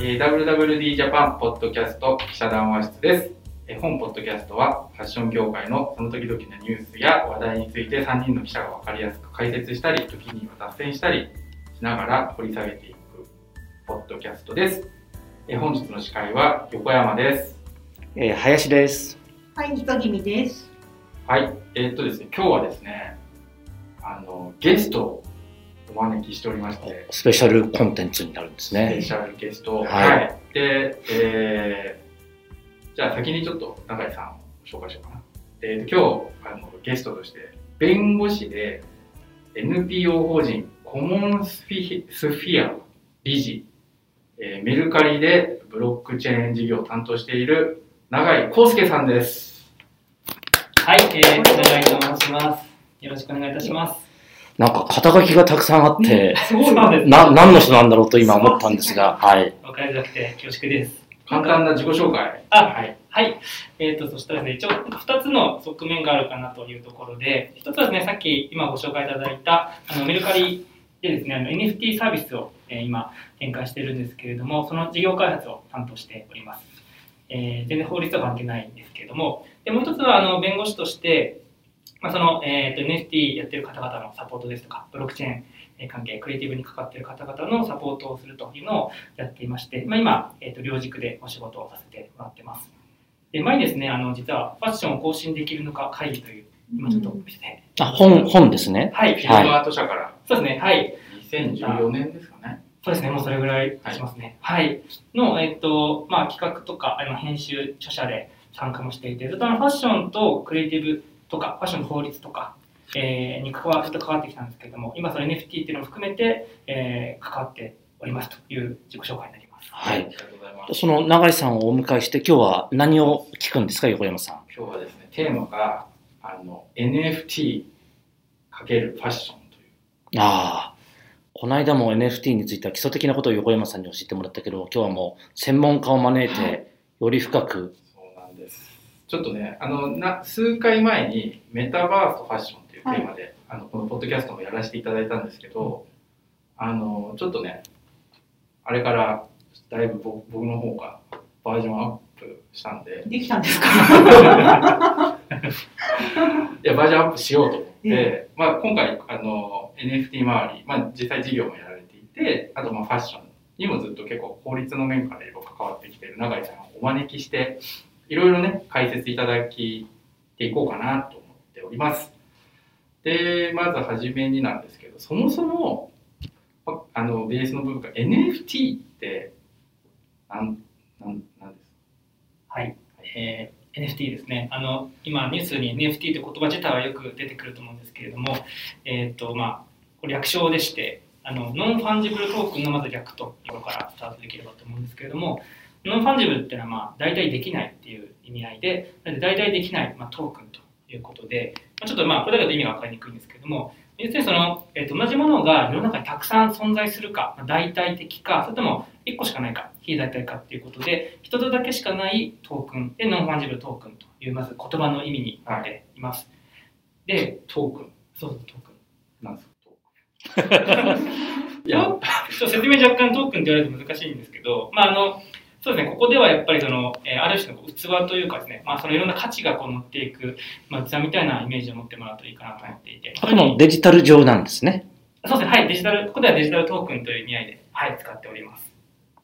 えー WWD ジャパンポッドキャスト記者談話室です。えー本ポッドキャストはファッション業界のその時々のニュースや話題について3人の記者が分かりやすく解説したり、時には脱線したりしながら掘り下げていくポッドキャストです。えー本日の司会は横山です。えー林です。はい、人気味です。はい。えーっとですね、今日はですね、あの、ゲストをお招きしておりまして、スペシャルコンテンツになるんですスペね。シャルゲストを。はいで、えー、じゃあ先にちょっと永井さんを紹介しようかな。で、今日、あの、ゲストとして、弁護士で NPO 法人コモンスフィスフィア理事、えーメルカリでブロックチェーン事業を担当している永井康介さんです。はい、えー、永井と申します。よろしくお願いいたします。なんか肩書きがたくさんあって、すごいです。な、何の人なんだろうと今思ったんですが、はい。わかりづらくて恐縮です。簡単な自己紹介。あはい。はい。えっ、と、そしたらですね、一応、二つの側面があるかなというところで、一つはですね、さっき今ご紹介いただいた、あの、メルカリでですね、あの、NFT サービスを、えー今、展開してるんですけれども、その事業開発を担当しております。えー全然法律とは関係ないんですけれども、で、もう一つは、あの、弁護士として、まあ、その、えっ、と、NFT やってる方々のサポートですとか、ブロックチェーンえー関係、クリエイティブに関わっている方々のサポートをするというのをやっていまして、まあ、今、えー、と両軸でお仕事をさせてもらってます。で前にですね、あの実はファッションを更新できるのか会議という、今ちょっと見せて、あ、本、本ですね。はい、フィルマート社からそうですね、はい、2014年ですかね。そうですね、もうそれぐらいしますね。はい。の、えっ、と、まあ、企画とか、あの編集、著者で参加もしていて、ずっとあのファッションとクリエイティブとか、ファッションの法律とか、えーに関わずっと関わってきたんですけれども、今その NFT っていうのも含めて、えー関わっておりますという自己紹介になります。はいありがとうございます。その永井さんをお迎えして、今日は何を聞くんですか、横山さん。今日はですね、テーマが、あの、NFT かけるファッションという。ああ。この間も NFT については基礎的なことを横山さんに教えてもらったけど、今日はもう専門家を招いて、より深く。ちょっとね、あの、な数回前にメタバースとファッションというテーマで、あの、このポッドキャストもやらせていただいたんですけど、あの、ちょっとね、あれからだいぶ僕僕の方がバージョンアップしたんで、できたんですか？いや、バージョンアップしようと思って、えまあ、今回、あの、NFT 周り、まあ、実際事業もやられていて、あと、まあ、ファッションにもずっと結構法律の面からいろいろ関わってきている永井さんをお招きして、いろいろね、解説いただきていこうかなと思っております。で、まずはじめになんですけど、そもそも、あの、ベースの部分が NFT って、なん、なん、なんです？はい、えー NFT ですね。あの今ニュースに NFT という言葉自体はよく出てくると思うんですけれども、えっ、とまあこれ略称でして、あのノンファンジブルトークンのまず略というところからスタートできればと思うんですけれども、ノンファンジブルっていうのはまあ代替できないっていう意味合いで、なので代替できないまあトークンということで、まあちょっとまあこれだけだと意味が分かりにくいんですけれども、要するにその、えー、と同じものが世の中にたくさん存在するか、まあ代替的か、それとも1個しかないか、非代替かっていうことで、一つだけしかないトークンで、ノンファンジブルトークンという、まず言葉の意味になっています。で、トークンそうそう、トークン。なんですか、トークン。いや、ちょっと説明若干トークンって言われると難しいんですけど、まああの、そうですね、ここではやっぱりその、えーある種のこう器というかですね、まあ、そのいろんな価値がこう乗っていく、まあ、器みたいなイメージを持ってもらうといいかなと思っていて、あくまでもデジタル上なんですね。そうですね、はい、デジタル、ここではデジタルトークンという意味合いで、はい、使っております。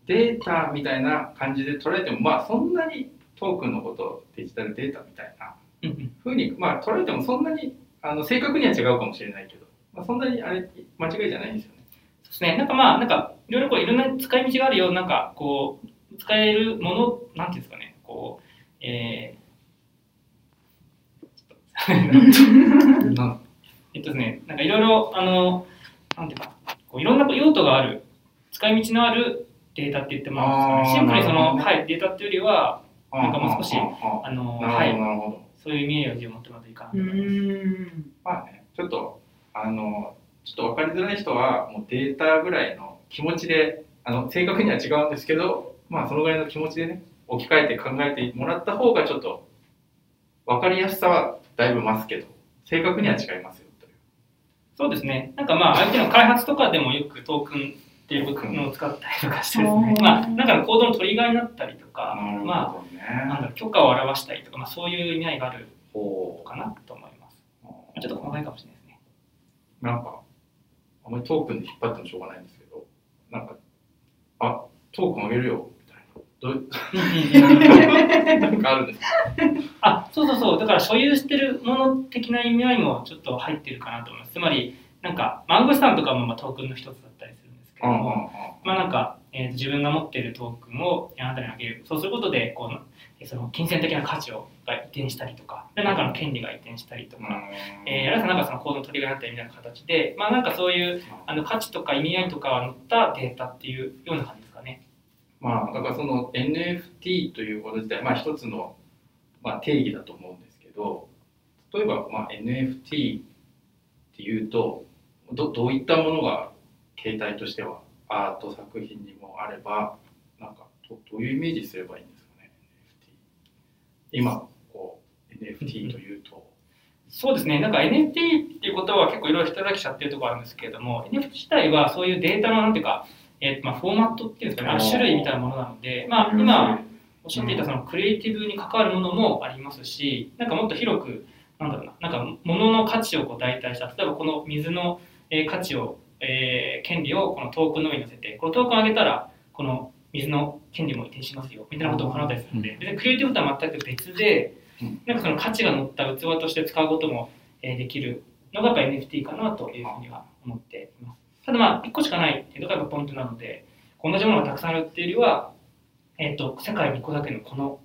データみたいな感じで捉えても、まあそんなにトークンのことをデジタルデータみたいなうんうんふうに、まあ捉えてもそんなにあの正確には違うかもしれないけど、まあ、そんなにあれ間違いじゃないんですよね。そうですね、なんかまあ、なんか、いろいろこう、いろんな使い道があるよ、なんか、こう、使えるもの、なんていうんですかね、こう、えー、えっとですね、なんかいろいろ、あの、なんていうか、こういろんな用途がある、使い道のあるデータって言ってもらうんですかね。シンプルにその、ねはい、データっていうよりは、なんかもう少しああの、はい、なるほど。そういうイメージを持ってもらうといいかなとう思います。ん。まあね、ちょっと、あの、ちょっと分かりづらい人は、もうデータぐらいの気持ちで、あの、正確には違うんですけど、まあそのぐらいの気持ちでね、置き換えて考えてもらった方がちょっと、分かりやすさはだいぶ増すけど、正確には違いますよという。そうですね。なんかまあ、相手の開発とかでもよくトークンっていうのを使ったりとかしてですねう、んまあ、なんかの行動のトリガーになったりとか、なるほどまね。あ、なんだ許可を表したりとか、まあ、そういう意味合いがあるほかなと思います。まあちょっと細かいかもしれないですね。うなんか、あんまりトークンで引っ張ってもしょうがないんですけど、なんか、あ、トークンあげるよ。どう なんかあるんですか？あそうそうそう。だから所有してるもの的な意味合いもちょっと入ってるかなと思います。つまりなんかマングスタンとかもまあトークンの一つだったりするんですけども、まあなんか、えーと自分が持っているトークンをあなたにあげる。そうすることでこうえーその金銭的な価値をが移転したりとかでなんかの権利が移転したりとか、えー、あるいはなんかその行動のトリガーになったりみたいな形でまあなんかそういうあの価値とか意味合いとかが載ったデータっていうような感じですかねまあ、だからその NFT ということ自体、まあ一つの、まあ、定義だと思うんですけど、例えば、まあ、NFT っていうとど、どういったものが形態としてはアート作品にもあれば、なんかどどういうイメージすればいいんですかね、NFT。今、こう、NFT というと、そうですね、なんか NFT っていうことは結構いろいろ人だけしちゃってるところあるんですけれども、NFT 自体はそういうデータのなんていうか、えーとまあ、フォーマットっていうんですかね、ある種類みたいなものなので、まあ、今おっしゃっていたそのクリエイティブに関わるものもありますし、なんかもっと広く、なんだろうな、なんか物の価値をこう代替した、例えばこの水の、えー価値を、えー権利をこのトークンの上に乗せて、このトークンを上げたら、この水の権利も移転しますよ、みたいなことを行ったりするので、別にクリエイティブとは全く別でうん、なんかその価値が乗った器として使うことも、えーできるのがやっぱ NFT かなというふうには思っています。ただまあ、1個しかない。っていうのがやっぱポイントなので、同じものがたくさんあるっていうよりは、えっと世界に1個だけのこの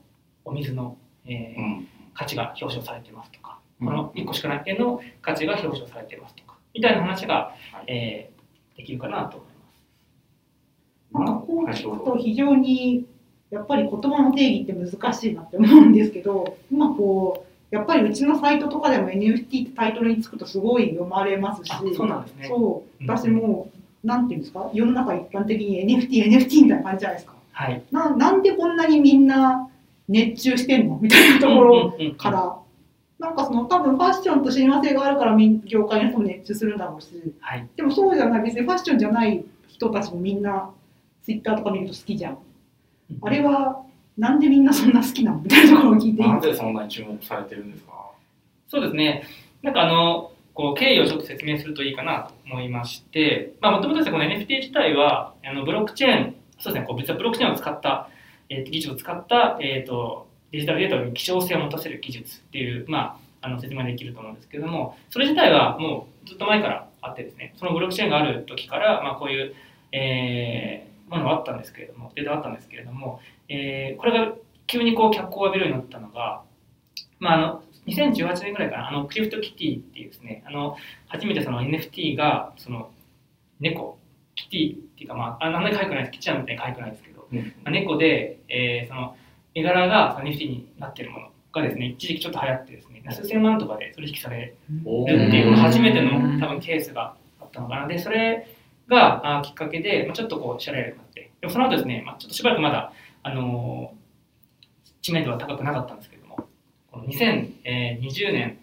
お水の、えーうん。価値が表彰されてますとか、うん。この1個しかない点の価値が表彰されてますとか、みたいな話が、はい。えーできるかなと思いなんかこうはい聞くと非常にやっぱり言葉の定義って難しいなって思うんですけど今こうやっぱりうちのサイトとかでも NFT ってタイトルにつくとすごい読まれますし。そうなんですね。そう。うん。私もうなんていうんですか？世の中一般的に NFT、NFT みたいな感じじゃないですか。はい。ななんでこんなにみんな熱中してんの？みたいなところうんうんうんから、なんかその多分ファッションと親和性があるから業界の人も熱中するんだろうし。はい。でもそうじゃない。別にファッションじゃない人たちもみんなツイッターとか見ると好きじゃん。あれはなんでみんなそんな好きなの？みたいなところを聞いて。いいなぜそんなに注目されてるんですか？そうですね。なんかあの、こう経緯をちょっと説明するといいかなと思いまして、まあ、もともとですね、この NFT 自体は、あのブロックチェーン、そうですね、こう別はブロックチェーンを使った、えーと技術を使った、えー、とデジタルデータに希少性を持たせる技術っていう、まあ、あの説明できると思うんですけれども、それ自体はもうずっと前からあってですね、そのブロックチェーンがある時から、まあ、こういう、えーものがあったんですけれども、データがあったんですけれども、えーこれが急にこう脚光を浴びるようになったのが、まあ、あの2018年ぐらいかな、あのクリフトキティっていうですね、あの初めてその NFT がその猫、キティっていうか、まあ、あんなに可愛くないです、キティちゃんみたいに可愛くないですけど、うん。まあ猫で、えーその絵柄がその NFT になってるものがですね、一時期ちょっと流行ってですね、数千万とかで取引されおるっていううん初めての多分ケースがあったのかな。で、それがあきっかけで、まあ、ちょっとこう知られるようになって、でもその後ですね、まあ、ちょっとしばらくまだ、あのー知名度は高くなかったんですけれども、この2020年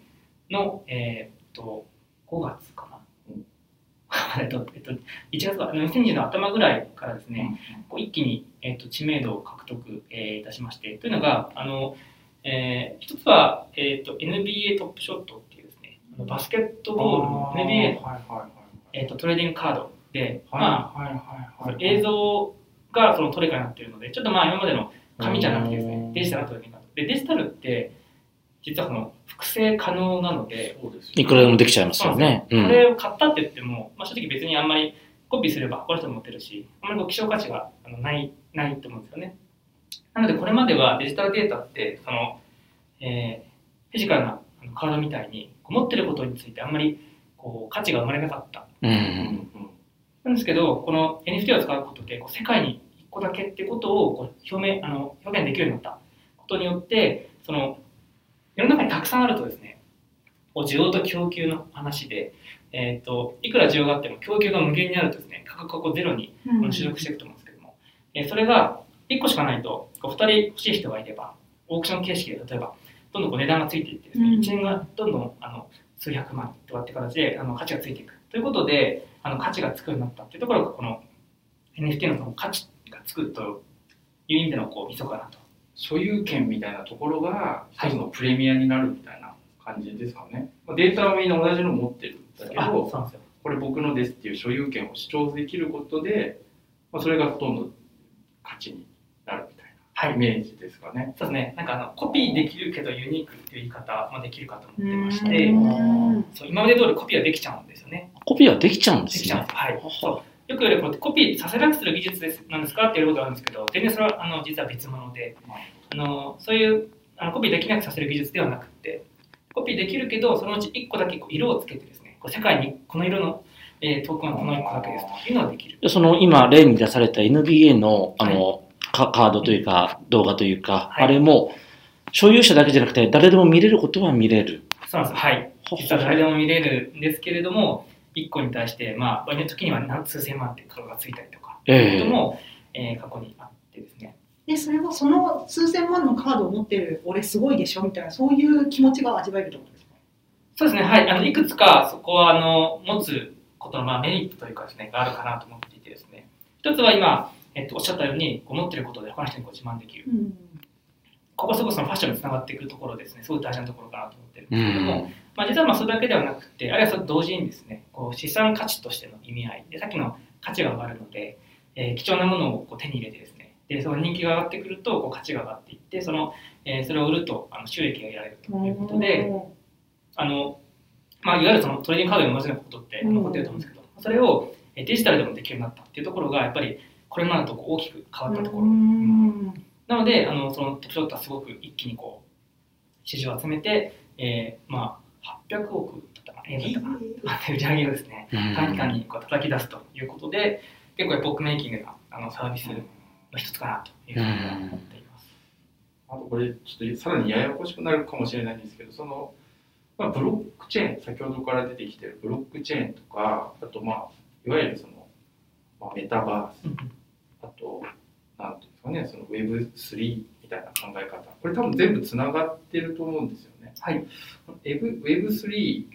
の、えーっと5月かな。う んえっと、えっと、1月か、2020年の頭ぐらいからですね、こう一気に、えっと知名度を獲得、えーいたしまして、というのが、あのえー一つは、えーっと NBA トップショットっていうですね、バスケットボールの NBA の、はいはいはいえーっとトレーディングカードで、はいまはいはいあ、はい映像がそのトレカになっているので、ちょっとまあ今までの紙じゃなくてですね、デジタルなトレカ。で、デジタルって、実はその複製可能なので、そうですよいくらでもできちゃいますよね。うこん。れを買ったって言っても、まあ、正直別にあんまりコピーすればこの人も持ってるし、あんまりこう希少価値があのないないと思うんですよね。なのでこれまではデジタルデータってその、えーフィジカルなあのカードみたいに持ってることについてあんまりこう価値が生まれなかった。う。うんんなんですけど、この NFT を使うことでこう世界に1個だけってことをこう表明あの表現できるようになった。ことによって、その世の中にたくさんあるとですね、こう需要と供給の話で、えー、といくら需要があっても供給が無限にあるとですね、価格がこうゼロにうん。収束していくと思うんですけども、えーそれが1個しかないと、こう2人欲しい人がいれば、オークション形式で例えば、どんどんこう値段がついていってですね、うん。1円がどんどんあの数百万とかって形であの価値がついていく。ということで、あの価値がつくようになったっていうところが、この NFT のその価値がつくという意味でのこう、密かなと。所有権みたいなところが一つのプレミアになるみたいな感じですかね。まあデータはみんな同じの持ってるんだけあ、ど。これ僕のですっていう所有権を主張できることで、まあ、それがほとんど価値には。ないイメージですかね。そうですね。なんかあの、コピーできるけどユニークっていう言い方もできるかと思ってましうて、んそう今まで通りコピーはできちゃうんですよね。コピーはできちゃうんでですきちゃうんねで。す。はい。そうよく言われるこれコピーさせなくする技術ですなんですかって言われることがあるんですけど、全然それはあの実は別物で、あのそういうあのコピーできなくさせる技術ではなくて、コピーできるけど、そのうち1個だけこう色をつけてですね、こう世界にこの色の、えートークンはこの1個だけですというのができる。でその今例に出された NBA のあの、カカードというか動画というか、はいあれも所有者だけじゃなくて誰でも見れることは見れる。そうなんです。はい。実は誰でも見れるんですけれども、1個に対して、まあ、場合の時には何数千万って価格がついたりとか、ええいうことも、えー過去にあってですね。でそれはその数千万のカードを持ってる俺すごいでしょみたいなそういう気持ちが味わえるってことですか？そうですね、はい。あのいくつかそこはあの持つことの、まあ、メリットというかですね、があるかなと思っていてですね。一つは今、えっと、おっしゃったように、こう持ってることで他の人にこう自慢できる。うんここはすごくそのファッションにつながってくるところですね、すごい大事なところかなと思ってるんうですけれども、ん。まあ、実はまあそれだけではなくて、あるいはそれと同時にですね、こう資産価値としての意味合いで、さっきの価値が上がるので、えー貴重なものをこう手に入れてですね、でその人気が上がってくるとこう価値が上がっていって、そのえーそれを売るとあの収益が得られるということで、あのまあ、いわゆるそのトレーディングカードに同じようなことって残ってると思うんですけど、それをえーデジタルでもできるようになったっていうところが、やっぱりこれまでと大きく変わったところ。うん。なので、あのそのトップショットはすごく一気にこう支持を集めて、えーまあ、800億だったかな、円だったかな、まあ売り上げをですね、短期間にこう叩き出すということで、結構エポックメイキングなあのサービスの一つかなというふうに思っています。あとこれちょっとさらにややこしくなるかもしれないんですけどその、まあ、ブロックチェーン先ほどから出てきてるブロックチェーンとかあとまあいわゆるその、まあ、メタバースあとなんていうんですかねその Web3 みたいな考え方これ多分全部つながってると思うんですよね。はい、Web- Web3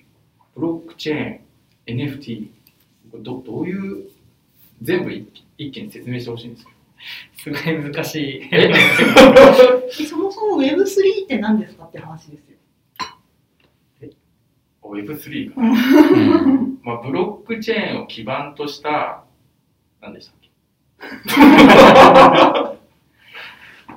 ブロックチェーン NFT これどどういう全部一一気に説明してほしいんですけど。すごい難しい。ええそもそも Web3 って何ですかって話ですよ。Web3 かうな、う んまあ、ブロックチェーンを基盤とした何でしたっけ？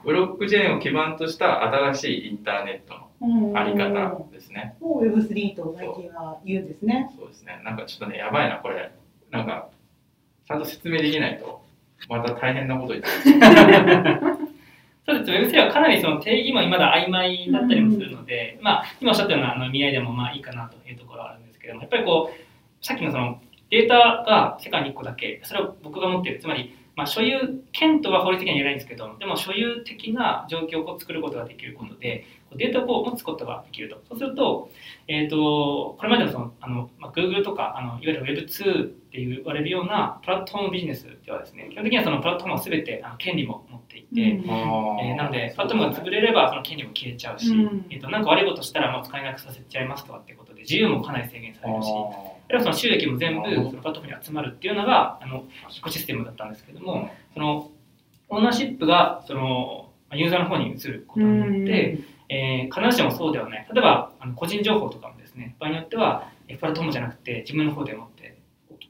ブロックチェーンを基盤とした新しいインターネットのあり方ですね。を Web3 と最近は言うんですね。そうですね。なんかちょっとね、やばいな、これ。なんか、ちゃんと説明できないと、また大変なこと言ってそうです。Web3 はかなりその定義もまだ曖昧だったりもするので、まあ、今おっしゃったようなあの意味合いでもまあいいかなというところはあるんですけども、やっぱりこう、さっきのそのデータが世界に1個だけ、それを僕が持っている、つまり、まあ、所有権とは法律的には言えないんですけど、でも所有的な状況を作ることができることで、こうデータをこう持つことができると。そうすると、えー、とこれまでのそのあの、まあ、Google とかあのいわゆる Web2 って言われるようなプラットフォームビジネスではですね、基本的にはそのプラットフォームは全てあの権利も持っていて、うん。えーなので、プラットフォームが潰れればその権利も消えちゃうし、うん。えー、となんか悪いことしたらもう使えなくさせちゃいますとかっていうことで、自由もかなり制限されるし、あるいはその収益も全部そのプラットフォームに集まるっていうのがあのエコシステムだったんですけども、そのオーナーシップがそのまあユーザーの方に移ることによって、えー必ずしもそうではない。例えばあの個人情報とかもですね、場合によってはえープラットフォームじゃなくて自分の方で持って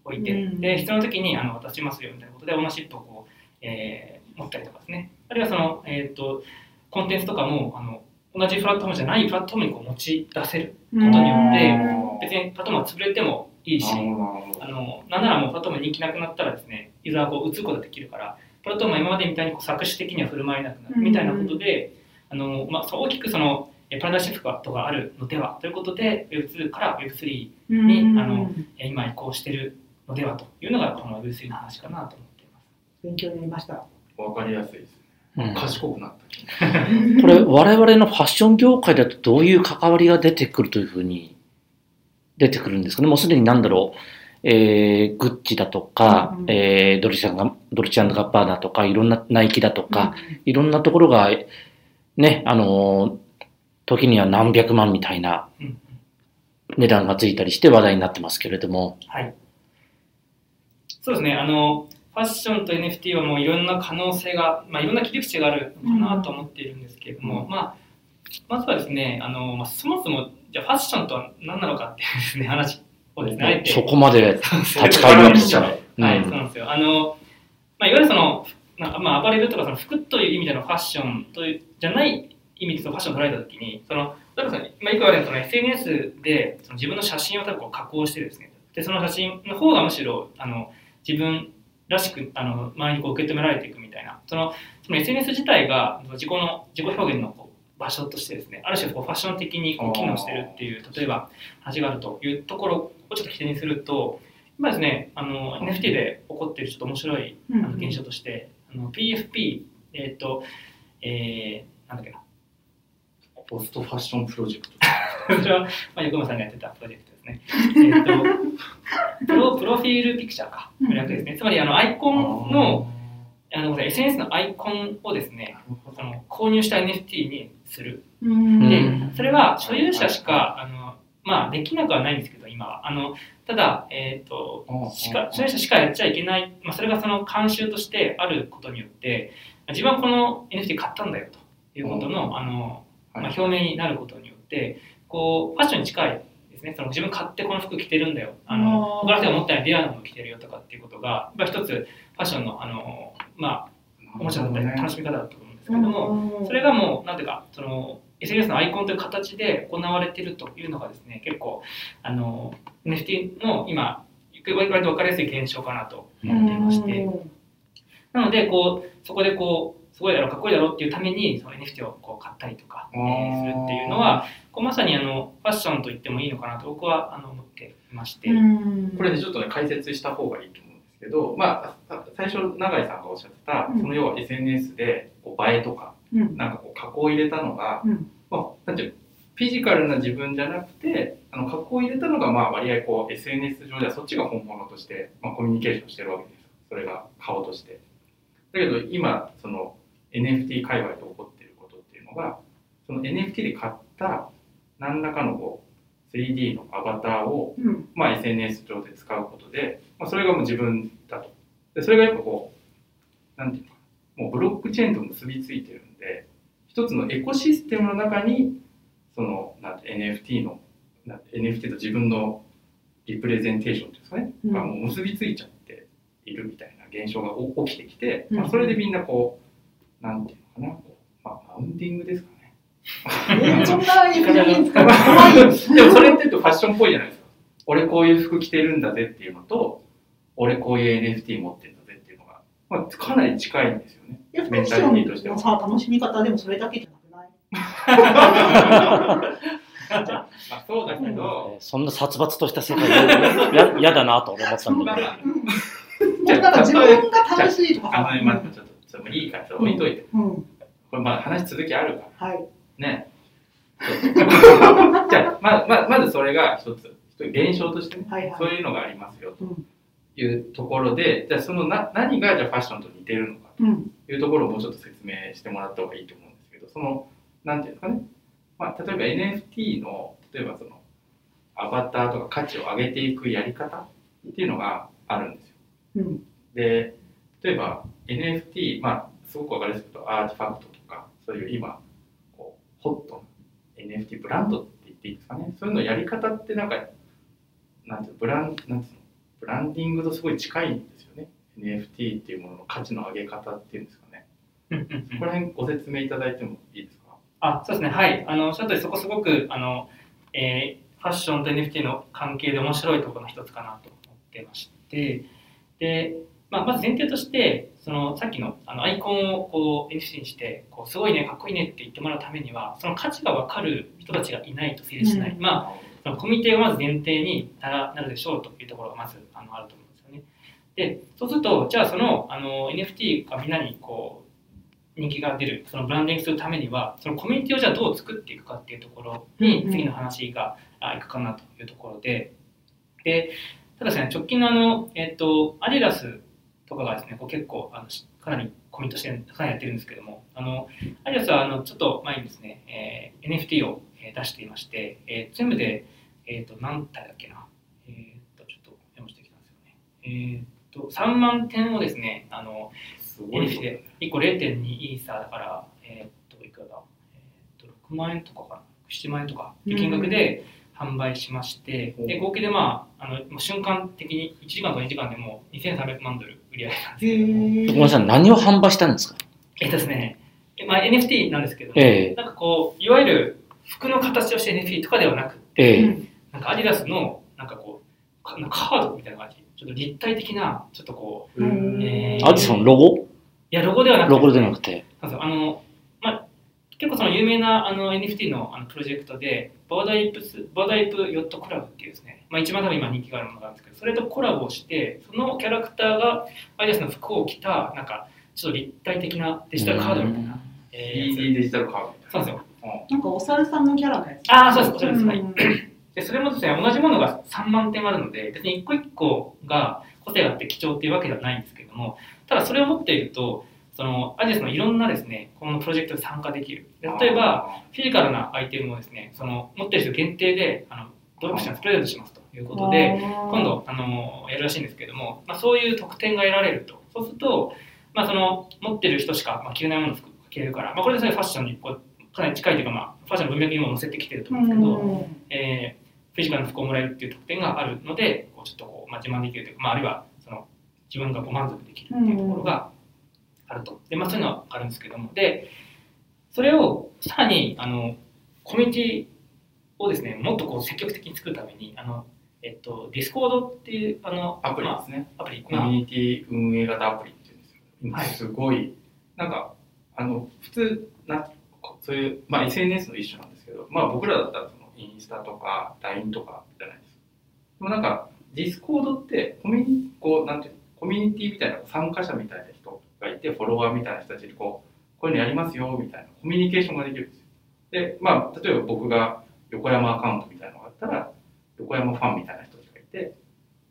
おいて、うんで必要な時にあの渡しますよみたいなことでオーナーシップをこう、えー持ったりとかですね。あるいはその、えー、とコンテンツとかもあの同じプラットフォームじゃないプラットフォームにこう持ち出せる。うんことによって別にプラットフォームが潰れてもいいし、あのなんならもうプラットフォーム人気なくなったらですね、ユーザーがこう移ることができるから、プラットフォームは今までみたいにこう搾取的には振る舞えなくなるみたいなことで、あのまあ、そう大きくそのえパラダシフトがあるのではということで、Web2 から Web3 うんにあのえ今移行しているのではというのがこの Web3 の話かなと思っています。勉強になりました。わかりやすいです賢くなった。これ、我々のファッション業界だとどういう関わりが出てくるというふうに出てくるんですかね？もうすでになんだろう、えー、グッチだとか、うんえー、ドルチャンガドルチャンガッパーだとか、いろんなナイキだとか、いろんなところが、ね、あのー時には何百万みたいなうん値段がついたりして話題になってますけれども。はい。そうですね、あの、フファッションと NFT はもういろんな可能性が、まあ、いろんな切り口があるのかなと思っているんですけれども、うん。まあ、まずはですね、あのまあ、そもそもじゃあファッションとは何なのかっていうですね話をですね、そこまで立ち返るわけじゃない。そうなんですよ。あの、まあ、いわゆるその、なんかまあ、アパレルとかその服という意味でのファッションというじゃない意味でそのファッションを捉えたときに、その、例えばその、まあ、よく言われるその SNS でその自分の写真を多分こう加工してですね、で、その写真の方がむしろ、あの、自分らしく、あの、周りにこう受け止められていくみたいな、その、その SNS 自体が自己の、自己表現のこう場所としてですね、ある種こうファッション的にこう機能してるっていう、例えば話があるというところをちょっと起点にすると、今ですね、あの NFT で起こっているちょっと面白いあの現象として、あの PFP、えっ、と、えー、なんだっけな、ポストファッションプロジェクト。こちらは、まあ、横山さんがやってたプロジェクトですね。えっ、と、プロプロフィールピクチャーか、うん略ですね。つまり、あの、アイコンの、あの、SNS のアイコンをですね、その購入した NFT にする。うんでうん、それは所有者しか、あの、まあ、できなくはないんですけど、今は。あの、ただ、えっ、と、しか所有者しかやっちゃいけない、まあ、それがその慣習としてあることによって、自分はこの NFT 買ったんだよということの、あの、まあ、表明になることによって、こう、ファッションに近いですね。その自分買ってこの服着てるんだよ。あの、他の人が持ったようにレアなもの着てるよとかっていうことが、一つファッションの、あの、まあ、面白かったり楽しみ方だと思うんですけども、それがもう、なんていうか、その、SNS のアイコンという形で行われているというのがですね、結構、あの、NFT の今、割と分かりやすい現象かなと思っていまして、なので、こう、そこでこう、すごいだろう、かっこいいだろうっていうために、その NFT をこう買ったりとか、えあー。ーするっていうのは、こうまさにあのファッションと言ってもいいのかなと僕はあの思っていまして、これでちょっとね解説した方がいいと思うんですけど、まあ、最初永井さんがおっしゃってた、うん。その要は SNS でこう映えとかうん。なんかこう加工を入れたのが、うん。まあ、なんていうのフィジカルな自分じゃなくてあの加工を入れたのがまあ割合こう SNS 上ではそっちが本物として、まあ、コミュニケーションしてるわけですそれが顔として。だけど今その NFT 界隈で起こっていることっていうのがその NFT で買った何らかのこう 3D のアバターをうん。まあ、SNS 上で使うことで、まあ、それがもう自分だと。でそれがやっぱこう、なんていうのかな、もうブロックチェーンと結びついてるんで、一つのエコシステムの中に、その、なんて NFT の、なんて NFT と自分のリプレゼンテーションっていうんですかね、うん。がもう結びついちゃっているみたいな現象がお起きてきて、うん。まあ、それでみんなこう、なんていうのかな、まあ、マウンティングですかね。えそんなに。でもそれって言うとファッションっぽいじゃないですか。俺こういう服着てるんだぜっていうのと、俺こういう NFT 持ってるんだぜっていうのが、まあ、かなり近いんですよね。いやファメンタッショリティとしてはさ、楽しみ方でもそれだけじゃなくない？まあ、そうだけど、そんな殺伐とした世界ややだなと思ったんだけど。うん。だから自分が楽しいとかそれもいいから、置いといて。うん。これまあ話続きあるから。はい。ね。じゃあ、まままずそれが一つ、現象としてね、はいはいそういうのがありますよとうんいうところで、じゃあそのな何がじゃあファッションと似てるのかうん。というところをもうちょっと説明してもらった方がいいと思うんですけど、その、なんていうんですかね、まあ、例えば NFT の、例えばその、アバターとか価値を上げていくやり方っていうのがあるんですよ。うん。で、例えば NFT、まあ、すごくわかりやすく言うとアーティファクトとか、そういう今、こう、ホットな NFT ブランドって言っていいですかね。そういうのやり方ってなんか、なんていうの、ブラン、なんていうの、ブランディングとすごい近いんですよね。NFT っていうものの価値の上げ方っていうんですかね。うんうんうんこら辺ご説明いただいてもいいですか？あそうですね、はい。あの、おっしゃったそこすごく、あの、えーファッションと NFT の関係で面白いところの一つかなと思ってまして、で、まあ、まず前提として、そのさっきのあのアイコンをこう NFT にして、こうすごいね、かっこいいねって言ってもらうためには、その価値が分かる人たちがいないと成立しない。うんまあ、そのコミュニティがまず前提にならなるでしょうというところがまずあのあると思うんですよね。で、そうすると、じゃあそのあの NFT がみんなにこう人気が出る、そのブランディングするためには、そのコミュニティをじゃあどう作っていくかっていうところにうん次の話があいくかなというところで、で、ただですね、直近のあの、えっ、と、アディダスとかがですね、こう結構あのしかなりコミットして、かなりやってるんですけども、あの、アディダスはあのちょっと前にですね、えー NFT をえー出していまして、えー全部で、えっ、と、何体だっけな、えっ、と、ちょっとメモしてきたんですよね。えっ、と3万点をですね、あのすごい NFT で1個0.2イーサーだから、えーっと、いくらだ、えーっと、6万円とかかな、7万円とか。って金額で販売しまして、うんで合計でまあ、あの瞬間的に1時間と2時間でもう2300万ドル売り上げたんですへけど。ごめんなさい、何を販売したんですか？えっとですね、まあ、NFT なんですけども、ええ。なんかこう、いわゆる服の形をして NFT とかではなく、ええ。うんなんかアディダスのなんかこう、かカードみたいな感じ、ちょっと立体的な、ちょっとこう、うんえー。アディソンロゴ？いや、ロゴではなくて、ロゴでなくて。あの、まあ、結構その有名なあの NFT のあのプロジェクトで、ボーダイプス、ボーダイプヨットクラブっていうですね、まあ、一番多分今人気があるものがあるんですけど、それとコラボをして、そのキャラクターがアディダスの服を着た、なんか、ちょっと立体的なデジタルカードみたいな、えーやつ 3D デジタルカードみたいうな。そですよ。なんかお猿さんのキャラのやつ。ああ、そうです、そうです。はい。うんで、それもですね、同じものが3万点あるので、別に一個一個が個性があって貴重っていうわけではないんですけれども、ただそれを持っていると、そのアジアスのいろんなですね、このプロジェクトに参加できる。で例えば、フィジカルなアイテムをですね、その持ってる人限定で、あの、登録者にプレゼントしますと。いうことで、今度、あのやるらしいんですけれども、まあ、そういう特典が得られると。そうすると、まあ、その持ってる人しか、まあ、着れないものを着けれるから、まあ、これでそれファッションにこうかなり近いというか、まあ、ファッションの文脈にも載せてきてると思うんですけど、うん。えーフィジカルの服をもらえるっていう特典があるので、こうちょっとこう、まあ、自慢できるというか、まあ、あるいはその自分がこう満足できるっていうところがあると。で、まあ、そういうのはあるんですけども、で、それをさらにあのコミュニティをですね、もっとこう積極的に作るために、あのえっと、 Discord っていうあのアプリまですね。あアプリ、コミュニティ運営型アプリっていうんですよ。今はいすごい、なんか、あの、普通な、こそういう、まあ SNS の一種なんですけど、まあ僕らだったらそのインスタとか LINE とかじゃないですか。でもなんか、 Discord ってコミュニ、こう、なんていうの、コミュニティみたいな参加者みたいな人がいて、フォロワーみたいな人たちにこう、こういうのやりますよ、みたいなコミュニケーションができるんですよ。で、まあ、例えば僕が横山アカウントみたいなのがあったら、横山ファンみたいな人たちがいて、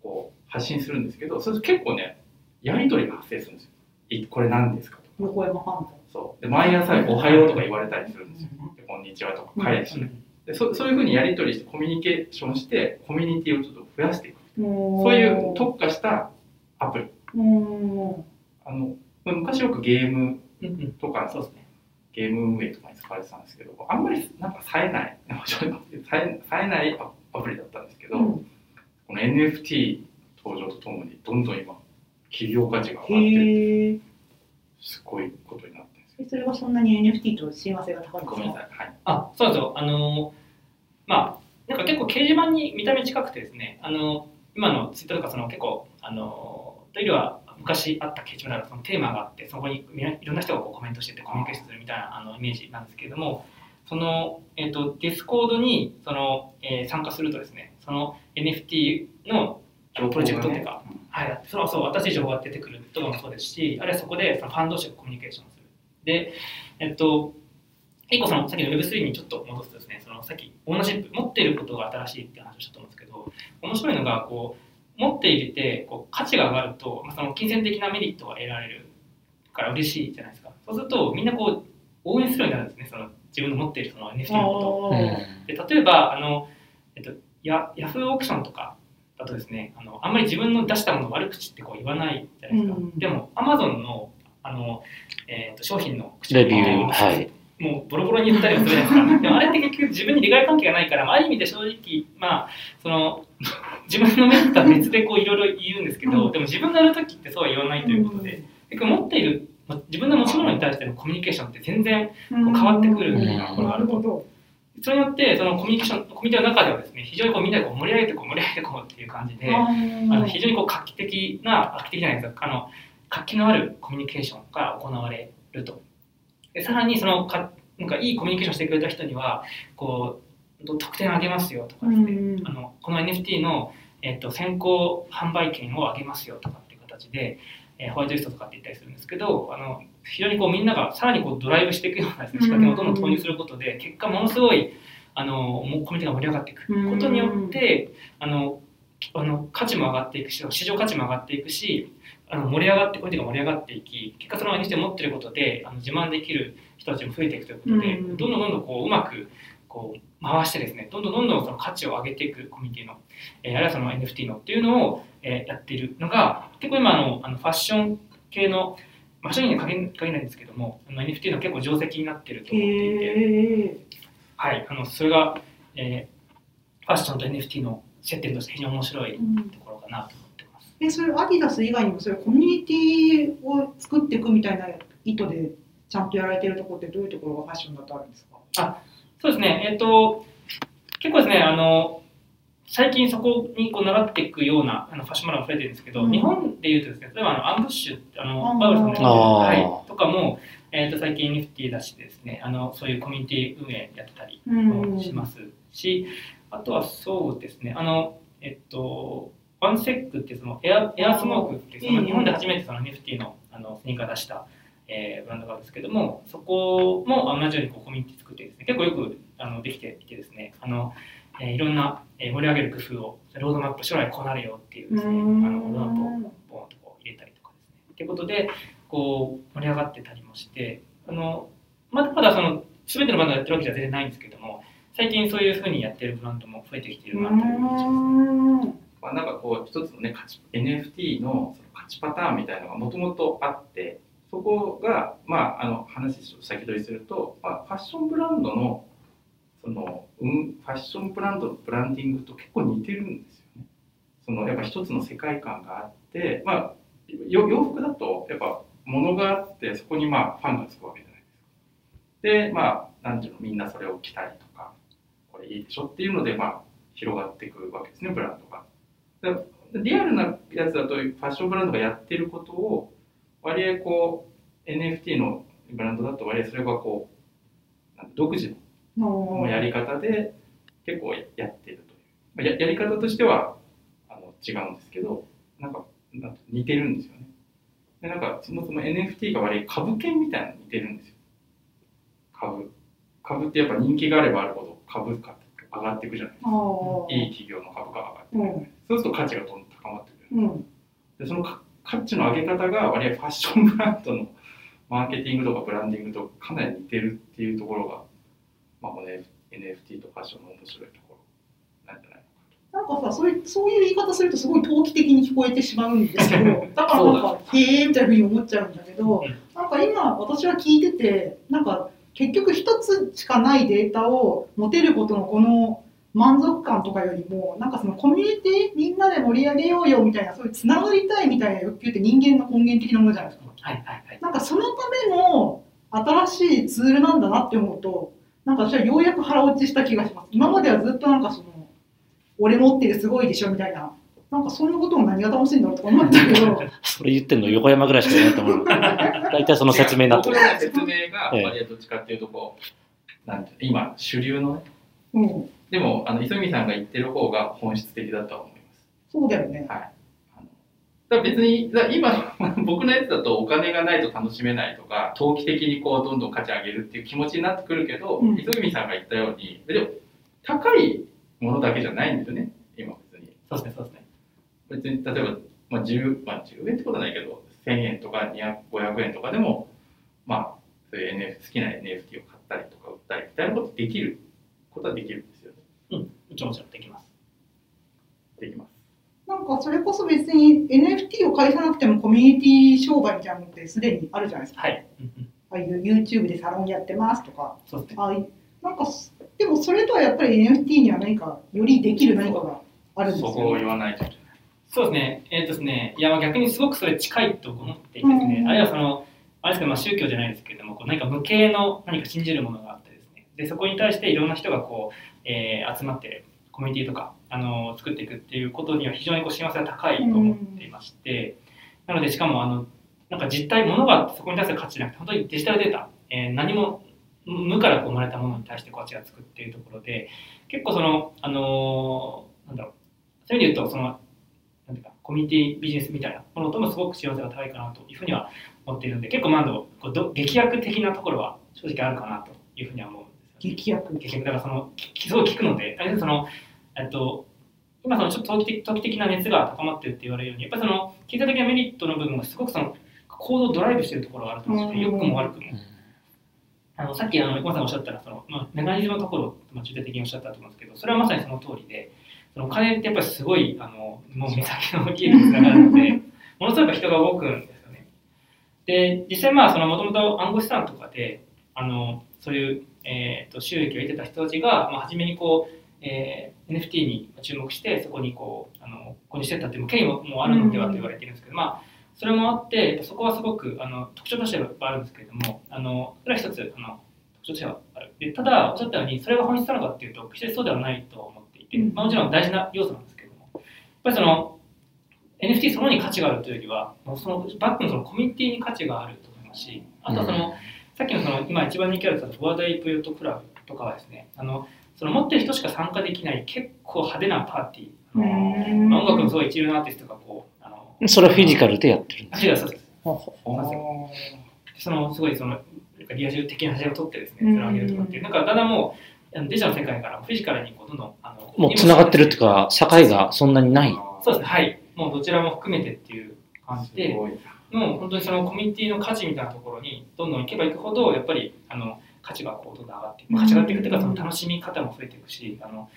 こう、発信するんですけど、そうすると結構ね、やりとりが発生するんですよ。いこれ何ですかとか。横山ファンそう。で、毎朝おはようとか言われたりするんですよ。でこんにちはとか返し、でそそういうふうにやり取りしてコミュニケーションして、コミュニティをちょっと増やしていく。そそういう特化したアプリ。うんあの、まあ昔よくゲームとか、そうですね。ゲーム運営とかに使われてたんですけど、あんまりなんか冴えない、冴えないアプリだったんですけど、うんこの NFT 登場とともにどんどん今、企業価値が上がって。すごいことになってるんですよ。それはそんなに NFT と親和性が高いんですか？ごめんなさい。はい。あ、そうですよ。あのーまあ、なんか結構掲示板に見た目近くてですね、あのー今のツイッターとかその結構、あのーというよりは昔あった掲示板ならそのテーマがあって、そこにいろんな人がこうコメントしててコミュニケーションするみたいなあのイメージなんですけれども、その、えっ、と、 Discord にその、えー参加するとですね、その NFT のプロジェクトというか、はい、そうそう、新しい情報が出てくるとかもそうですし、あるいはそこでそのファン同士がコミュニケーションする。で、えっと、一個そのさっきの Web3 にちょっと戻すとですね、そのさっきオーナーシップ、持っていることが新しいって話をしたと思うんですけど、面白いのが、こう、持っていてこう価値が上がると、まあ、その金銭的なメリットが得られるから嬉しいじゃないですか。そうすると、みんなこう、応援するようになるんですね、その自分の持っているその NFT のこと。で例えばあの、えっと、ヤヤフーオークションとかだとですねあのあんまり自分の出したものを悪口ってこう言わないじゃないですか、うん。でもアマゾンのあの、えっと商品の口レビュー、コミをはい。もうボロボロに言ったりもするじゃないですか。でもあれって結局自分に利害関係がないから、まあ、ある意味で正直まあその 自分のメリットは別でこういろいろ言うんですけど、うん。でも自分がやるときってそうは言わないということで、結局持っているま自分の持ち物に対してのコミュニケーションって全然うん。変わってくるうんところがあると。なるほど。それによって、そのコミュニケーション、コミュニティの中ではですね、非常にこうみんなでこう盛り上げてこう盛り上げてこうっていう感じで、あの非常にこう画期的な、画期的じゃないですか、あの活気のあるコミュニケーションが行われると。でさらにそのか、なんかいいコミュニケーションしてくれた人には、こう、得点あげますよとかですね、うん。あのこの NFT の、えっと、先行販売権をあげますよとかっていう形で、えーホワイトリストとかって言ったりするんですけど、あの非常にこうみんながさらにこうドライブしていくようなです、ね、仕掛けをどん。どん投入することで、結果ものすごいあのコミュニティが盛り上がっていく。ことによって、あのあの価値も上がっていくし、市場価値も上がっていくし、あの盛り上がって、コミュニティが盛り上がっていき、結果その NFT を持っていることであの自慢できる人たちも増えていくということで、うんどんどんどんどんこううまくこう回してですね、どんどんどんどんその価値を上げていくコミュニティの、えーあるいはその NFT のっていうのを、えーやっているのが結構今あのあのファッション系のファッションに限限らないんですけどもあの NFT の結構定石になってると思っていて。はい、あのそれが、えーファッションと NFT の接点として非常に面白いうんところかなと。思ってます。え、それアディダス以外にもそれコミュニティを作っていくみたいな意図でちゃんとやられてるところってどういうところがファッションだとあるんですか？そうですね、えっ、と、結構ですね、あの、最近そこにこう習っていくようなあのファッションマナーが増えてるんですけど、うん。日本でいうとですね、例えばあのアンブッシュあの、うんバブルさんのはい、とかも、えっ、と、最近 NFT 出してですね、あの、そういうコミュニティ運営やってたりもしますし、あとはそうですね、あの、えっと、ワンセックってそのエアエアスモークってそのうん日本で初めてその NFT のあのスニーカー出した、えーブランドがあるんですけども、そこも同じようにこうコミュニティ作ってですね、結構よくあのできていてですね、あのえーいろんな、えー盛り上げる工夫を、ロードマップ、将来こうなるよっていうですね、あのロードマップをボーンとこう入れたりとかですね。ということで、こう盛り上がってたりもして、あのまだまだその全てのバンドがやってるわけじゃ全然ないんですけども、最近そういうふうにやってるブランドも増えてきているなという印象ですね。まあ、なんかこう一つのね価値 NFT のその価値パターンみたいなのがもともとあってそこがまああの話ちょっと先取りすると、まあ、ファッションブランドのその、うん、ファッションブランドのブランディングと結構似てるんですよね。そのやっぱ一つの世界観があって、まあ、洋服だとやっぱ物があってそこにまあファンがつくわけじゃないですか。でまあなんていうのみんなそれを着たりとかこれいいでしょっていうのでまあ広がっていくわけですねブランドが。でリアルなやつだとファッションブランドがやってることを割合こう NFT のブランドだと割合それがこう独自のやり方で結構やってるという、まあややり方としてはあの違うんですけどなんか似てるんですよね。でなんかそもそも NFT が割合株券みたいなのに似てるんですよ。株。株ってやっぱ人気があればあるほど株価って上がっていくじゃないですか。いい企業の株価が上がってくる、うんそうすると価値がどんどん高まってくる。うん。でそのか価値の上げ方が割合ファッションブランドのマーケティングとかブランディングとかなり似てるっていうところが、まあこの NFT とファッションの面白いところなんじゃないな。んかさそういう、そういう言い方するとすごい投機的に聞こえてしまうんですけど、だからなんか、へえみたいなふうに思っちゃうんだけどうん、なんか今私は聞いてて、なんか結局一つしかないデータを持てることのこの満足感とかよりも、なんかそのコミュニティみんなで盛り上げようよみたいな、そういうつながりたいみたいな欲求って人間の根源的なものじゃないですか。はいはいはい。なんかそのための新しいツールなんだなって思うと、なんか私はようやく腹落ちした気がします。今まではずっとなんかその、俺持ってるすごいでしょみたいな、なんかそんなことも何が楽しいんだろうとか思ったけど、それ言ってんの横山ぐらいしかいないと思う。大体その説明になってる。説明が割合どっちかっていうとこう、なんていうの今主流のねうん、でもあの磯見さんが言ってる方が本質的だとは思います。そうだよね。はい。あのだから別にだ今 僕のやつだとお金がないと楽しめないとか投機的にこうどんどん価値上げるっていう気持ちになってくるけど、うん。磯見さんが言ったようにでも高いものだけじゃないんですよね今別に。そうですね、そうです。ね。別に例えば、まあ 10, まあ、10円ってことはないけど1000円とか200 500円とかでもまあそういう NF 好きな NFT を買ったりとか売ったりみたいなことできる。ことはできるうん、もちろんもちろんできます。できますなんかそれこそ別に NFT を返さなくてもコミュニティ商売みたいなのってすでにあるじゃないですか。はい。うんうん、ああいう YouTube でサロンやってますとか、そうですね。ああいうなんかすでもそれとはやっぱり NFT には何かよりできる何かがあるんですそよ、こを言わないとそうですね。えっ、とですね、いや、まあ逆にすごくそれ近いと思っていてですね、うんあるいはその、あれですけど、まあ宗教じゃないですけれども、こう何か無形の何か信じるものがで、そこに対していろんな人がこう、えー集まって、コミュニティとか、あの作っていくっていうことには非常にこう幸せが高いと思っていまして、なので、しかも、あの、なんか実体、ものがそこに対する価値じゃなくて、本当にデジタルデータ、えー何も無からこう生まれたものに対して価値がつくっていうところで、結構その、あのーなんだろう、そういう意味で言うと、その、なんていうか、コミュニティビジネスみたいなものともすごく幸せが高いかなというふうには思っているので、結構まああのこうど劇薬的なところは正直あるかなというふうには思う。ですよ、ね。劇薬。劇薬だからその、きすごい聞くので、だけどその、えっと、今そのちょっと投機的投機的な熱が高まってるって言われるように、やっぱりその経済的なメリットの部分がすごくその行動をドライブしてるところがあると思うんですよ、うん良くも悪くも。あのさっきあの横山さんおっしゃったらその、まあ、メカニズムのところ、まあ、重点的におっしゃったと思うんですけどそれはまさにその通りでそのお金ってやっぱりすごいあのもう目先の利益につながるのでものすごく人が動くんですよね。で実際まあそのもともと暗号資産とかであのそういう、えー、と収益を得てた人たちが、まあ、初めにこう、えー NFT に注目してそこにこうあの購入してったっていう経緯ももうあるのではと言われているんですけど、まあそれもあってそこはすごくあの特徴としてはあるんですけれどもあのそれは一つあの特徴としてはある。でただおっしゃったようにそれが本質なのかっていうと決してそうではないと思っていて、まあ、もちろん大事な要素なんですけれどもやっぱりその NFT そのものに価値があるというよりはもうそのバックのそのコミュニティに価値があると思いますしあとはその、さっきのその今一番人気ある Bored Ape Yacht Club とかはですねあのその持ってる人しか参加できない結構派手なパーティー。まあ、音楽のすごい一流のアーティストがこうあのそれはフィジカルでやってるんですあ違うそうですそのすごいそのリア充的な写真を撮ってですねそれを上げるとかっていう。なんかだんだんもうあのデジタルの世界からフィジカルにこうどんどんあのもう繋がってるっていうか、境がそんなにない。そうですね。はい。もうどちらも含めてっていう感じすでごいもう本当にそのコミュニティの価値みたいなところにどんどん行けば行くほどやっぱりあの価値がこうどんどん上がっていく、まあ価値が上がっていくというかその楽しみ方も増えていくしあの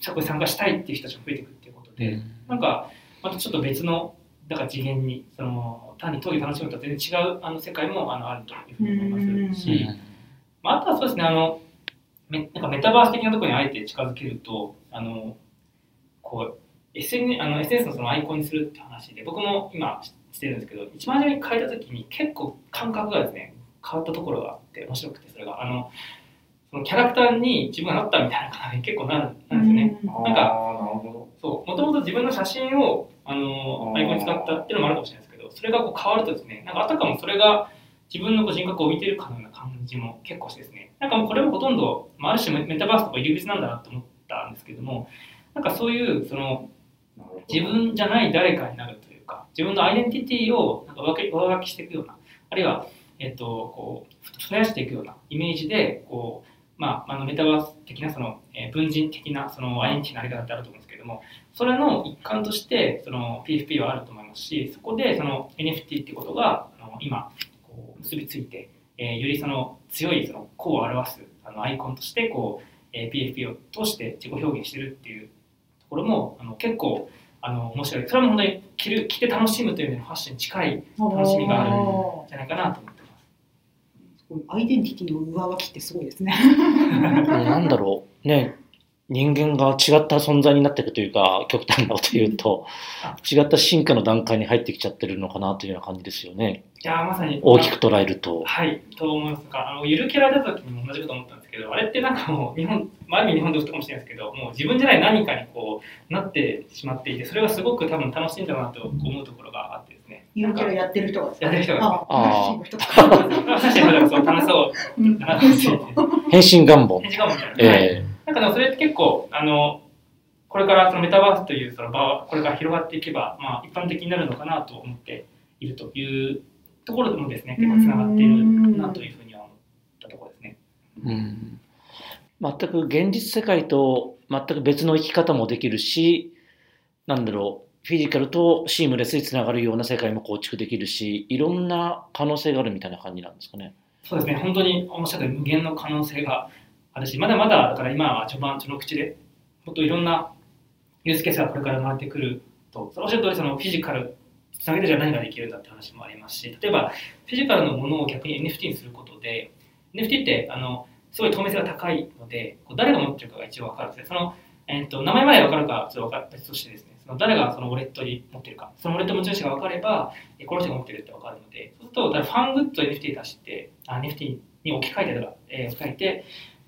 そこに参加したいっていう人たちも増えていくっていうことで、なんかまたちょっと別のだから次元にその単に闘技楽しむとは全然違うあの世界もあのあるというふうに思いますし、まあ、あとはそうですねあのめなんかメタバース的なところにあえて近づけるとあのこう SN あの SNS のそのアイコンにするって話で僕も今ししてるんですけど一番初めに変えた時に結構感覚がですね変わったところがあって面白くてそれがあのそのキャラクターに自分がなったみたいな感じに結構なるなんですよね。あーなんかそう、もともと自分の写真を、あのアイコンに使ったっていうのもあるかもしれないですけど、それがこう変わるとですね、なんかあたかもそれが自分のこう人格を置いてるかのような感じも結構してですね、なんかもうこれもほとんど、まあ、ある種メタバースとか入り口なんだなと思ったんですけども、なんかそういう、その、自分じゃない誰かになるというか、自分のアイデンティティをなんか上書きしていくような、あるいは、えっと、こう、増やしていくようなイメージで、こう、まあ、あのメタバース的なその、えー文人的なそのアイデンティティのあり方ってあると思うんですけども、それの一環としてその PFP はあると思いますし、そこでその NFT ってことがあの今こう結びついて、えーよりその強いその個を表すあのアイコンとしてこう、えー PFP を通して自己表現してるっていうところもあの結構あの面白い。それも本当に着る着て楽しむという意味でのファッションに近い楽しみがあるんじゃないかなと思ってます。アイデンティティの上書きってすごいですね。なんだろう、ね、人間が違った存在になっていくというか、極端なこと言うと、違った進化の段階に入ってきちゃってるのかなというような感じですよね。いやーまさに大きく捉えると。はい、と思いますか。あのゆるキャラ出た時にも同じこと思ったんですけど、あれってなんかもう日本、まあ、ある意味日本でかもしれないですけど、もう自分じゃない何かにこうなってしまっていて、それがすごく多分楽しいんだなと思うところがあってですね。ゆるキャラやってる人がですかやってる人がああーあ、人とか。確かにそう楽しそううんだなと思っていて、変身願望。みたいな。えなんかでもそれって結構、あの、これからそのメタバースというその場は、これから広がっていけば、まあ一般的になるのかなと思っているというところでもですね、結構つながっているなというふうには思ったところですね。えうん。全く現実世界と全く別の生き方もできるし、なんだろう、フィジカルとシームレスにつながるような世界も構築できるし、いろんな可能性があるみたいな感じなんですかね。そうですね、本当におっしゃ無限の可能性があるし、まだまだだから今は序盤、序の口で、もっといろんなユースケースがこれから生まれてくると、そのおっしゃる通りそのフィジカル、つなげてじゃ何ができるんだって話もありますし、例えばフィジカルのものを逆に NFT にすることで、NFT ってあのすごい透明性が高いので、こう誰が持ってるかが一応分かるんですね。そのえー、と名前まで分かるかちょっと分か別としてですね、その誰がそのウォレットに持ってるか、そのウォレット持ち主が分かれば、この人が持ってるって分かるので、そうすると、だファングッズを NFT 出して、あ NFT に置き換えてとか、えー置き換えて、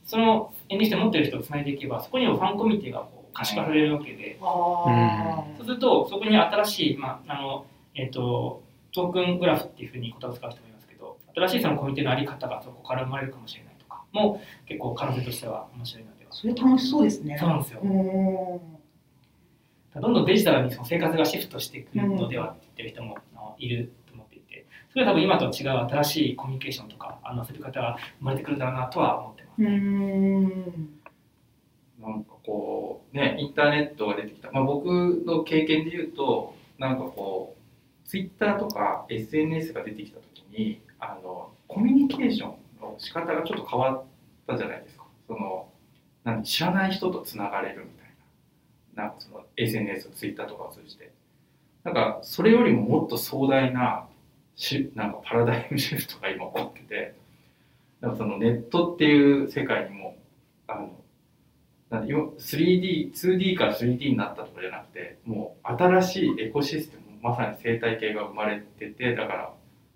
その NFT 持ってる人をつないでいけば、そこにもファンコミュニティがこう可視化されるわけで、あそうすると、そこに新しい、まああのえー、とトークングラフっていうふうに言葉を使う人もいますけど、新しいそのコミュニティのあり方がそこから生まれるかもしれないとかも、結構可能性としては面白いのでは。それ楽しそうですね。そうなんですよ。うんどんどんデジタルにその生活がシフトしていくのではって言ってる人もあのいると思っていて、それは多分今と違う新しいコミュニケーションとか、あの遊び方が生まれてくるだろうなとは思って。うん。なんかこうねインターネットが出てきた、まあ、僕の経験で言うとなんかこうツイッターとか SNS が出てきた時にあのコミュニケーションの仕方がちょっと変わったじゃないですかそのなん知らない人とつながれるみたいななんかその SNS、ツイッターとかを通じて。なんかそれよりももっと壮大なしなんかパラダイムシフトが今起こってて、かそのネットっていう世界にも、あの、なんで今 3D、2D から 3D になったとかじゃなくて、もう新しいエコシステム、まさに生態系が生まれてて、だから、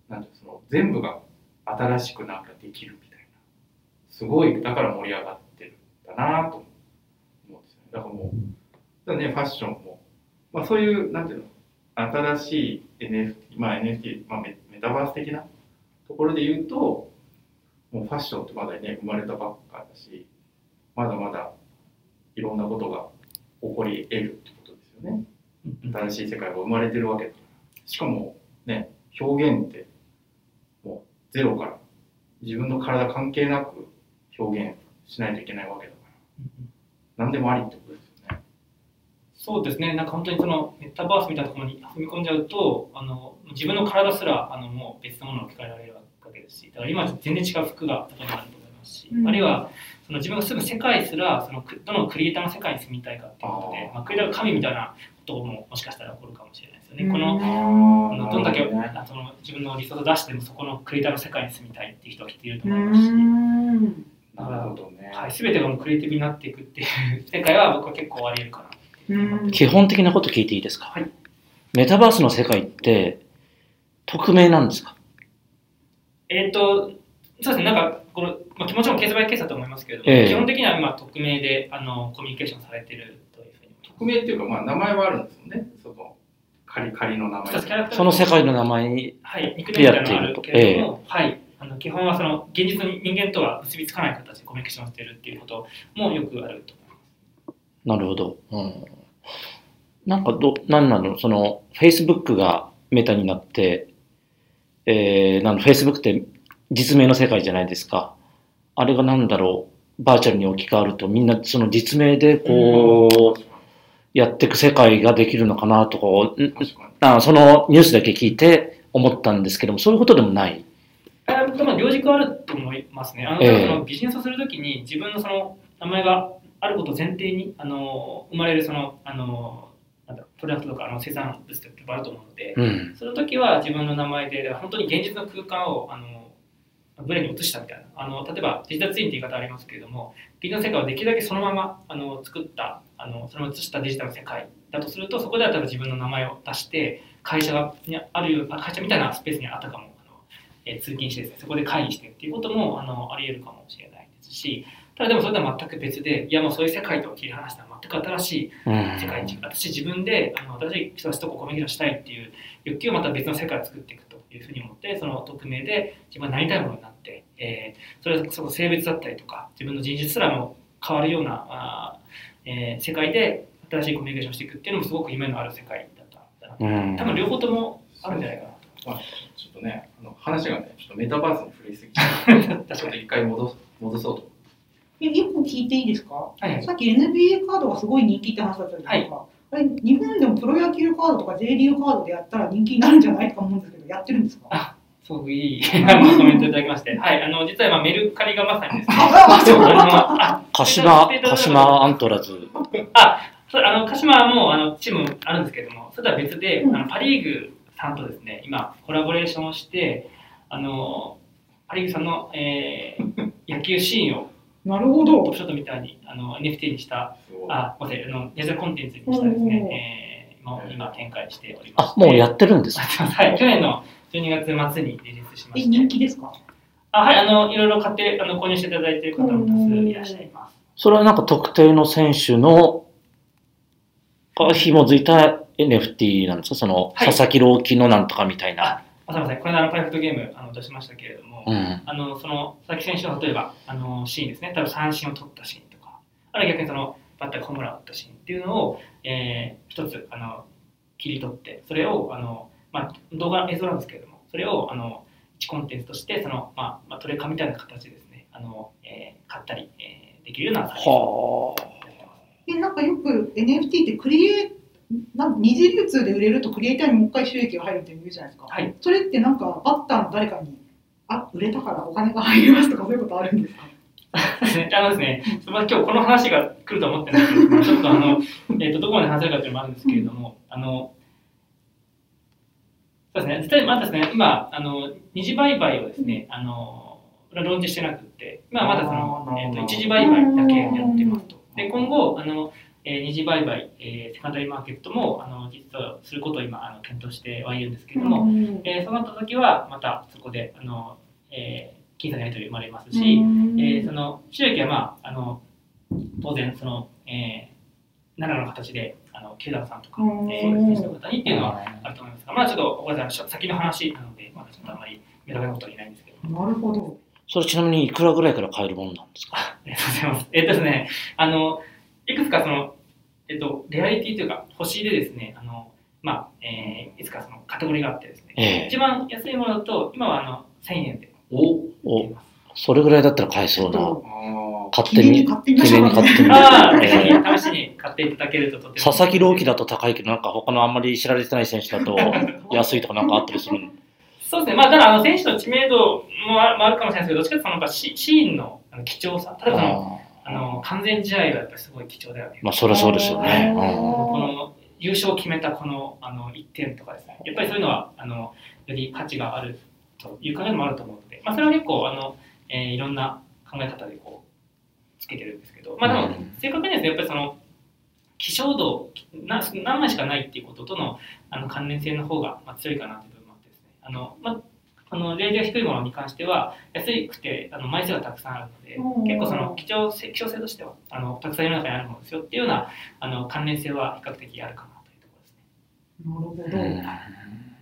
なんてその全部が新しくなんかできるみたいな。すごい、だから盛り上がってるんだなと思うんですよね。だからもう、だね、ファッションも、まあそういう、なんていうの、新しい NFT、まあ NFT、まあメタバース的なところで言うと、もうファッションってまだね、生まれたばっかだし、まだまだいろんなことが起こり得るってことですよね。新しい世界が生まれてるわけだから。しかもね、表現ってもうゼロから自分の体関係なく表現しないといけないわけだから、何でもありってことですよね。そうですね、なんか本当にそのメタバースみたいなところに踏み込んじゃうと、あの自分の体すらあのもう別のものを置き換えられるわけですし、だから今全然違う服が例えばあると思いますし、うん。あるいはその自分が住む世界すらそのくどのクリエイターの世界に住みたいかっていうことで、まあ、クリエイターが神みたいなことももしかしたら起こるかもしれないですよね。うん。このどんだけその自分の理想を出してもそこのクリエイターの世界に住みたいっていう人がきっといるとう思いますし、ん。なるほどね。はい、全てがもうクリエイティブになっていくっていう世界は僕は結構あり得るかな。うん。基本的なこと聞いていいですか、はい。メタバースの世界って匿名なんですか？えっ、と、そうですね、なんか、この、まあ、気持ちもケースバイケースだと思いますけれども、ええ。基本的には今、匿名であのコミュニケーションされてるというふうに匿名っていうか、まあ名前はあるんですよね。その仮仮の名前。その世界の名前に、はい、ニックネームみたいなのがあるけれども、はい、あの基本はその現実の人間とは結びつかない形でコミュニケーションしてるっていうこともよくあると思います。なるほど。うん、なんかど、なんなの？その、Facebook がメタになって、えー、なんだ Facebook って実名の世界じゃないですか。あれがなんだろう、バーチャルに置き換わるとみんなその実名でこう、やっていく世界ができるのかなとか、かそのニュースだけ聞いて思ったんですけども、そういうことでもない。あでも両軸あると思いますね。あの、ええそのビジネスをするときに自分のその名前があることを前提にあの生まれるそのあのなんだろうプロダクトとかあの生産物とかあると思うので、うん。その時は自分の名前で本当に現実の空間をあのブレに移したみたいな。あの例えばデジタルツインって言い方ありますけれども現実の世界をできるだけそのままあの作ったあのそのまま移したデジタルの世界。だとするとそこでは多分自分の名前を出して会社がにある会社みたいなスペースにあったかも。あの、えー通勤してですねそこで会議してっていうこともあのあり得るかもしれないですし。ただでもそれとは全く別でいやもうそういう世界と切り離した全く新しいうん世界に私自分であの新しい人たちとコミュニケーションしたいっていう欲求をまた別の世界を作っていくというふうに思ってその匿名で自分がなりたいものになって、えーそれはその性別だったりとか自分の人種すらも変わるようなあー、えー世界で新しいコミュニケーションをしていくっていうのもすごく夢のある世界だったうん多分両方ともあるんじゃないかなと。まあ、ちょっとね、あの話がね、ちょっとメタバースに触れすぎちゃう確かにちょっと一回戻す戻そうと。え、一個聞いていいですか、はい。さっき NBA カードがすごい人気って話だったじゃないですか。あれ、日本でもプロ野球カードとか J リーグカードでやったら人気になるんじゃないとか思うんですけど、やってるんですか？あすごくいいあのコメントいただきまして、はい、あの実は今メルカリがまさにですね、あ、鹿島、鹿島アントラーズ。それあの鹿島もあのチームあるんですけれども、それとは別で、うん。あのパ・リーグさんとですね、今、コラボレーションをして、あのパ・リーグさんの、えー野球シーンをなるほど。トップ。ショットみたいにあの NFT にした、あ、ごめんなさい、あのデジタルコンテンツにしたですね、えー、今今展開しておりまあし、て、もうやってるんですかはい、去年の12月末にリリースしまえ、して、人気ですか？あはい、あのいろいろ買ってあの購入していただいている方も多数いらっしゃいます。それはなんか特定の選手の、が紐づいた NFT なんですか？その、はい。佐々木朗希のなんとかみたいな。あ、すみません、これあのプライベートゲームあの出しましたけれども、うん。あのその佐々木選手の例えばあのシーンですね、多分三振を取ったシーンとか、あるいは逆にそのバッターがホームランを打ったシーンっていうのを、えー一つあの切り取って、それをあの、まあ、動画、映像なんですけれども、それをあの1コンテンツとしてその、まあまあ、トレカみたいな形でですね、あのえー買ったり、えーできるようなサービスをはやってます。え、なんかよく NFT ってクリエなんか二次流通で売れるとクリエイターにもう一回収益が入るって言うじゃないですか。はい。それってなんかバッターの誰かに、あ、売れたからお金が入りますとかそういうことあるんですか？ねあのですね、まあ、今日この話が来るとは思ってないんですけど、ちょっとあの、えっ、と、どこまで話せるかというのもあるんですけれども、あの、そうですね、まだですね、今、あの、二次売買をですね、あの、ローンチしてなくって、今はまだそのえっ、と、一次売買だけやってますと。で、今後、あの、えー二次売買、えーセカンダリーマーケットも、あの、実はすることを今、あの、検討してはいるんですけれども、えーそうなった時は、またそこで、あの、えー、金査のやり取り生まれますし、えーその収益は、まあ、あの当然その、えー、奈良の形であの九段さんとか、うんえー、選手の方にっていうのはあると思いますが、まあ、ちょっとごめんなさい先の話なので、まだちょっとあんまり目立たことは言えないんですけど、なるほど。それちなみにいくらぐらいから買えるものなんですか？ありがとうございます。えっとですね、あのいくつかその、えっと、レアリティというか、星でですね、あのまあえー、いつかそのカテゴリーがあってですね、ええ一番安いものだと、今はあの1000円でお売っています。それぐらいだったら買えそうな。あ買ってみ、買ってみましょう記念に買ってみる。ああ、えぜえひ試しに買っていただけるととても。佐々木朗希だと高いけど、なんか他のあんまり知られてない選手だと 安いとかなんかあったりするの？そうですね、まあ、ただあの選手の知名度もあもあるかもしれないですけど、どっちかというとそのやっぱシシーンのあの貴重さ、例えばそのああの完全試合はやっぱりすごい貴重だよね。まあ、そりゃそうですよね。この優勝を決めたこのあの1点とかですね、やっぱりそういうのはあのより価値があるという考えもあると思うので、まあ、それは結構あの、えーいろんな考え方でこうつけてるんですけど、まあ、でもうん。正確にですね、やっぱりその希少度な何枚しかないっていうこととのあの関連性の方がまあ強いかなという部分もあってですね、あのまああのレールが低いものに関しては安くてあの枚数がたくさんあるのでうん結構その貴重性希少性としてはあのたくさん世の中にあるものですよっていうようなあの関連性は比較的あるかなというところですね。なるほど。うん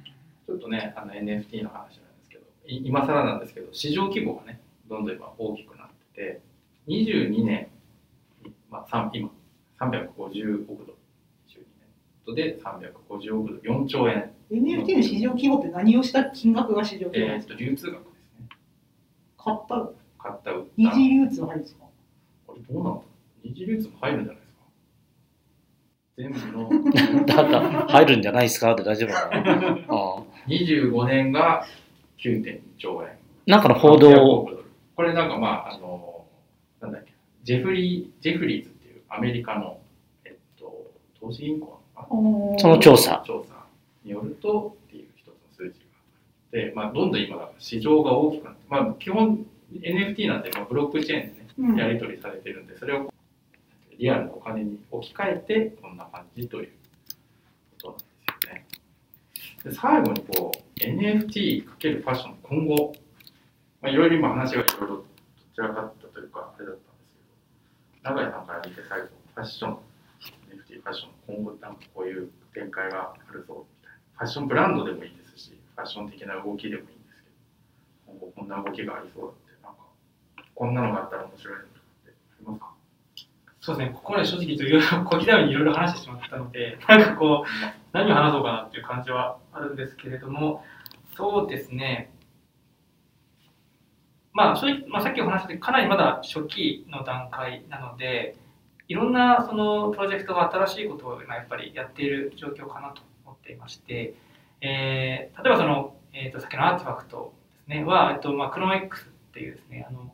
ちょっとね、あの NFT の話なんですけど、い今更なんですけど、市場規模がね、どんどん今大きくなってて、22年、まあ、今、350億ドル、22年度で350億ドル、4兆円、NFT の市場規模って何をした金額が市場規模ですか？えーっと流通額ですね。買った買った、売った。二次流通入るんですか？これどうなんだ二次流通も入るんじゃないですか？全部の。だから入るんじゃないですか？って大丈夫かな あ25年が9.2兆円。なんかの報800道、これなんかまあ、あの、なんだっけ、ジェフリー、ジェフリーズっていうアメリカの、えっと、投資銀行その調査。な調査によるとっていう一つの数字があって、まあ、どんどん今、市場が大きくなって、まあ、基本 NFT なんて、まあ、ブロックチェーンでね、うん。やり取りされてるんで、それをリアルなお金に置き換えて、こんな感じということなんですよね。で最後にこう、NFT× ファッション、今後、まあ、いろいろ今話がいろいろどちらかったというか、あれだったんですけど、長井さんから見て最後、ファッション、ファッション、今後なんかこういう展開があるぞみたいな。ファッションブランドでもいいですし、ファッション的な動きでもいいんですけど、今後こんな動きがありそうだって、なんか、こんなのがあったら面白いのとかってありますか？そうですね、ここまで正直といろいろ小刻みにいろいろ話してしまったので、なんかこう、何を話そうかなっていう感じはあるんですけれども、そうですね、まあ、正直、まあ、さっきお話ししたかなりまだ初期の段階なので、いろんなそのプロジェクトが新しいことを今やっぱりやっている状況かなと思っていまして、えー例えばその、えー、とさっきのアーティファクトですねは、えっとまあ、クロノ X っていうですね、あの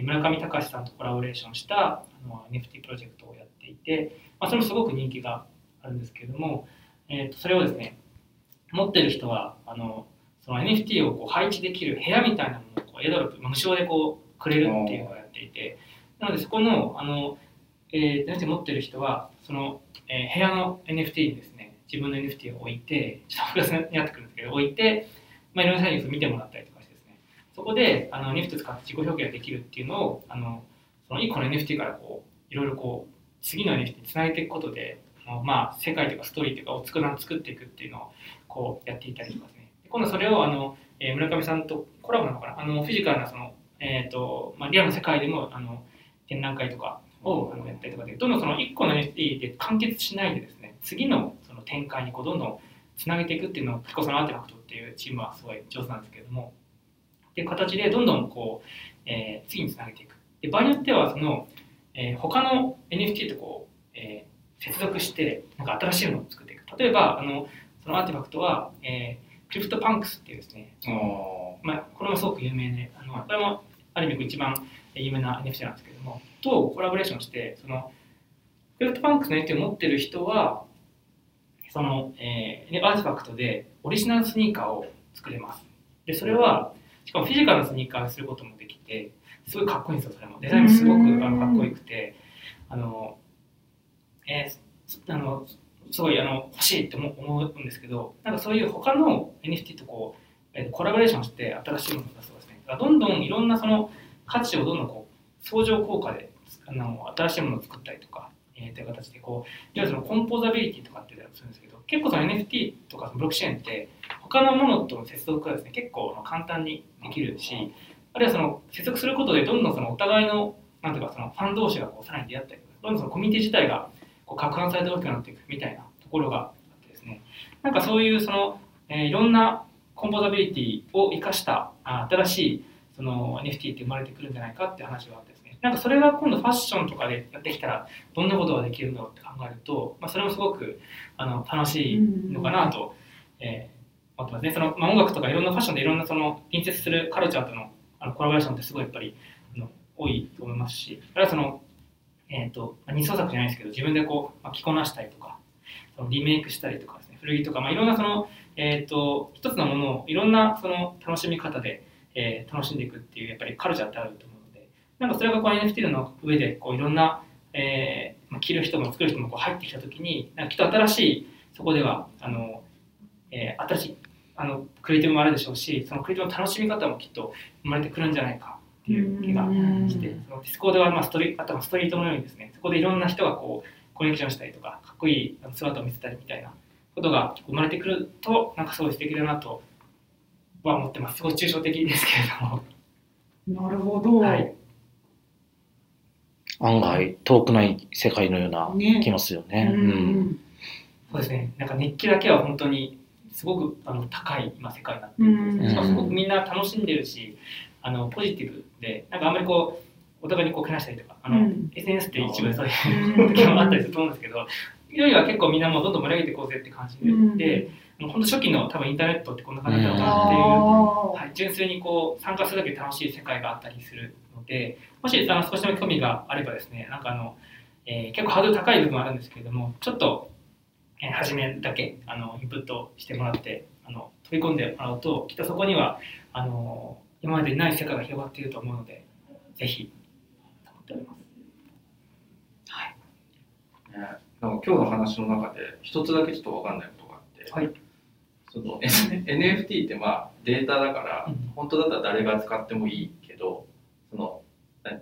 村上隆さんとコラボレーションしたあの NFT プロジェクトをやっていて、まあ、それもすごく人気があるんですけれども、えー、とそれをですね持ってる人はあのその NFT をこう配置できる部屋みたいなものをこうエドロップ無償でこうくれるっていうのをやっていてなのでそこのあの、えー、NFT 持ってる人はその、えー部屋の NFT にですね自分の NFT を置いてちょっと複雑になってくるんですけど置いて、まあ、いろんなサービスを見てもらったりとかしてですね。そこであの NFT 使って自己表現ができるっていうのをあのその1個の NFT からこういろいろこう次の NFT につなげていくことでまあ世界とかストーリーとかを作っていくっていうのをこうやっていたりとかですね。今度それをあの、えー村上さんとコラボなのかな？あのフィジカルなその、えーとまあ、リアルな世界でもあの展覧会とかをあのやったりとかでどんどんその1個の NFT で完結しないでですね次のその展開にこうどんどんつなげていくっていうのを結構その RTFKT っていうチームはすごい上手なんですけれどもっていう形でどんどんこう、えー次につなげていく。で場合によってはその、えー他の NFT とこう、えー接続してなんか新しいものを作っていく。例えばあのその RTFKT は、えー CryptoPunks っていうですねあまあ、これもすごく有名で、あのこれもある意味一番有名な NFT なんですけども、とコラボレーションして、その、クラフトバンクスの NFT を持ってる人は、その、えー、アーティファクトでオリジナルスニーカーを作れます。で、それは、しかもフィジカルのスニーカーにすることもできて、すごいかっこいいんですよ、それも。デザインもすごくあのかっこよくて、あの、えー、あの、すごいあの欲しいって思思うんですけど、なんかそういう他の NFT とこう、えー、コラボレーションして新しいものを出すとですね、どんどんいろんなその価値をどんどんこう相乗効果であの新しいものを作ったりとか、えー、という形でこう、いわゆるそのコンポーザビリティとかって言ったりするんですけど、結構その NFT とかそのブロックチェーンって他のものとの接続がですね、結構簡単にできるし、あるいはその接続することでどんどんそのお互いのなんていうかそのファン同士がこうさらに出会ったり、どんどんそのコミュニティ自体がこう拡散されて大きくなっていくみたいなところがあってですね、なんかそういうその、えー、いろんなコンポーザビリティを生かした新しいその NFT って生まれてくるんじゃないかって話があってですね、なんかそれが今度ファッションとかでやってきたらどんなことができるんだろうって考えると、まあ、それもすごくあの楽しいのかなと、えー思ってますね。その、まあ、音楽とかいろんなファッションでいろんなその隣接するカルチャーとのあのコラボレーションってすごいやっぱりあの多いと思いますし、あるいはその、えっ、ー、と、まあ、二創作じゃないですけど、自分でこう、まあ、着こなしたりとか、そのリメイクしたりとかですね、古着とか、まあ、いろんなその、えっ、ー、と、一つのものをいろんなその楽しみ方で、えー、楽しんでいくっていう、やっぱりカルチャーってあると思うので、なんかそれがこう NFT の上で、こういろんな、えーまあ、着る人も作る人もこう入ってきたときに、なんかきっと新しい、そこでは、あの、えー、新しいあのクリエイティブもあるでしょうし、そのクリエイティブの楽しみ方もきっと生まれてくるんじゃないかっていう気がして、そのディスコードはまあストリあとはストリートのようにですね、そこでいろんな人がこうコネクションしたりとか、かっこいい姿を見せたりみたいなことが生まれてくると、なんかすごい素敵だなとは思ってます。すごい抽象的ですけれども。なるほど。はい案外遠くない世界のような気もするよね。ねうん、そうですね。なんか熱気だけは本当にすごくあの高い今世界になっているんですね。しかもすごくみんな楽しんでるし、あのポジティブで、なんかあんまりこう、お互いにこうけなしたりとか、あの、うん、SNS って一部でそういう時もあったりすると思うんですけど、よりは結構みんなもうどんどん盛り上げていこうぜって感じで、うん、本当初期の多分インターネットってこんな感じだったなっていう、はい、純粋にこう参加するだけで楽しい世界があったりするので、もしあの少しでも興味があればですね、なんかあの、えー、結構ハードル高い部分はあるんですけれども、ちょっとえー、初めだけあのインプットしてもらってあの飛び込んでもらうときっとそこにはあの今までにない世界が広がっていると思うのでぜひと思っております。はい。ね、なんか今日の話の中で一つだけちょっと分かんないことがあって、はい、その NFT ってまあデータだから、うん、本当だったら誰が使ってもいいけどその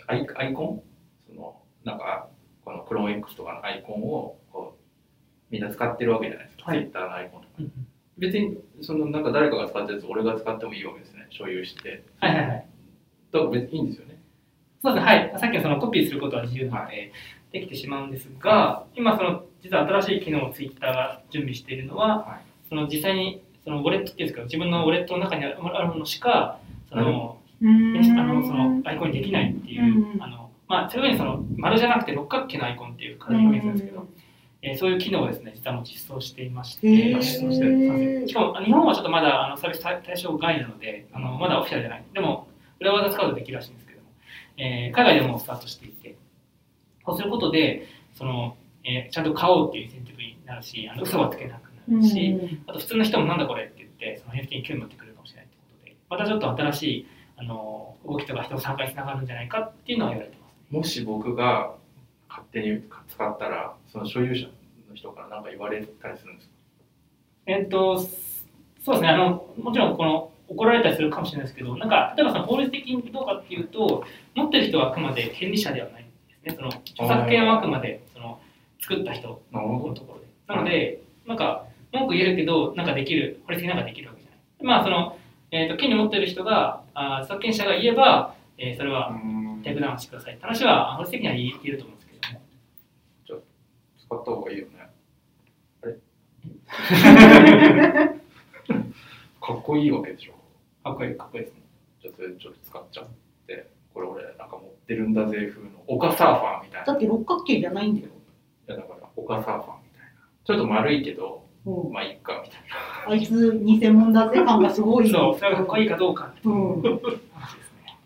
アイアイコン？そのなんかこのクローン X とかのアイコンをこうみんな使ってるわけじゃないですか、はい、Twitter のアイコンとか。うん別にそのなんか誰かが使ったやつ俺が使ってもいいわけですね所有して。はいはいはい。だから別にいいんですよね。そうですね。はい。さっきのそのコピーすることは自由なので、できてしまうんですが、はい、今その実は新しい機能をツイッターが準備しているのは、はい、その実際にそのウォレットっていうんですか自分のウォレットの中にあるものしかその、あのそのアイコンにできないっていう、あのまあそういうふうにその丸じゃなくて六角形のアイコンっていう形を表現するんですけど、えー、そういう機能をですね、実はもう実装していまして、実装してしかも日本はちょっとまだあのサービス対象外なので、あのまだオフィシャルじゃない。でも、裏技使うとできるらしいんですけども、えー、海外でもスタートしていて、そうすることで、そのえー、ちゃんと買おうっていうセンティブになるし、あの嘘はつけなくなるし、あと普通の人もなんだこれって言って、その NFT に興味持ってくるかもしれないということで、またちょっと新しいあの動きとか人の参加につながるんじゃないかっていうのは言われてます、ね。もし僕が勝手に使ったらその所有者の人から何か言われたりするんですか？えっとそうですね。あのもちろんこの怒られたりするかもしれないですけどなんか例えばその法律的にどうかっていうと持ってる人はあくまで権利者ではないんですね。その著作権はあくまでその作った人のところで。なのでなんか文句言えるけどなんかできる法律的になんかできるわけじゃないまあその、えーと、権利持ってる人があ著作権者が言えば、えー、それはテイクダウンしてくださいって話は法律的には言えると思うんです使った方がいいよね。あれ？かっこいいわけでしょ。かっこいい、かっこいいですね。じゃあそれちょっと使っちゃって、これ俺なんか持ってるんだぜ風の丘サーファーみたいな。だって六角形じゃないんだよ。いやだから丘サーファーみたいな。ちょっと丸いけど、うん、まあいっかみたいな。あいつ偽物だぜ感がすごい。そう、それがかっこいいかどうかう、うん、話ですね。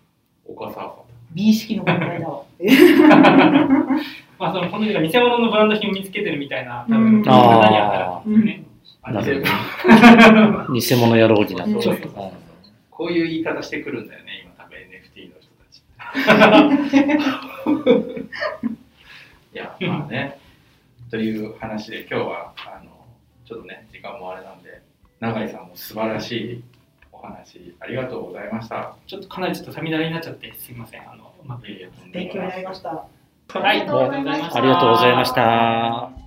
岡サ美意識の問題だわ。まあ、そのこの人が偽物のブランド品を見つけてるみたいな、多うん分、方にはなるんですよね。ーなるほど偽物野郎こういう言い方してくるんだよね、今多分 NFT の人たち。いや、まあね、という話で、今日はょっとね、時間もあれなんで、永井さんも素晴らしいお話、ありがとうございました。ちょっとかなりちょっとさみだれになっちゃって、すみません。あのうまく勉強になりました。はい、ありがとうございましたありがとうございました。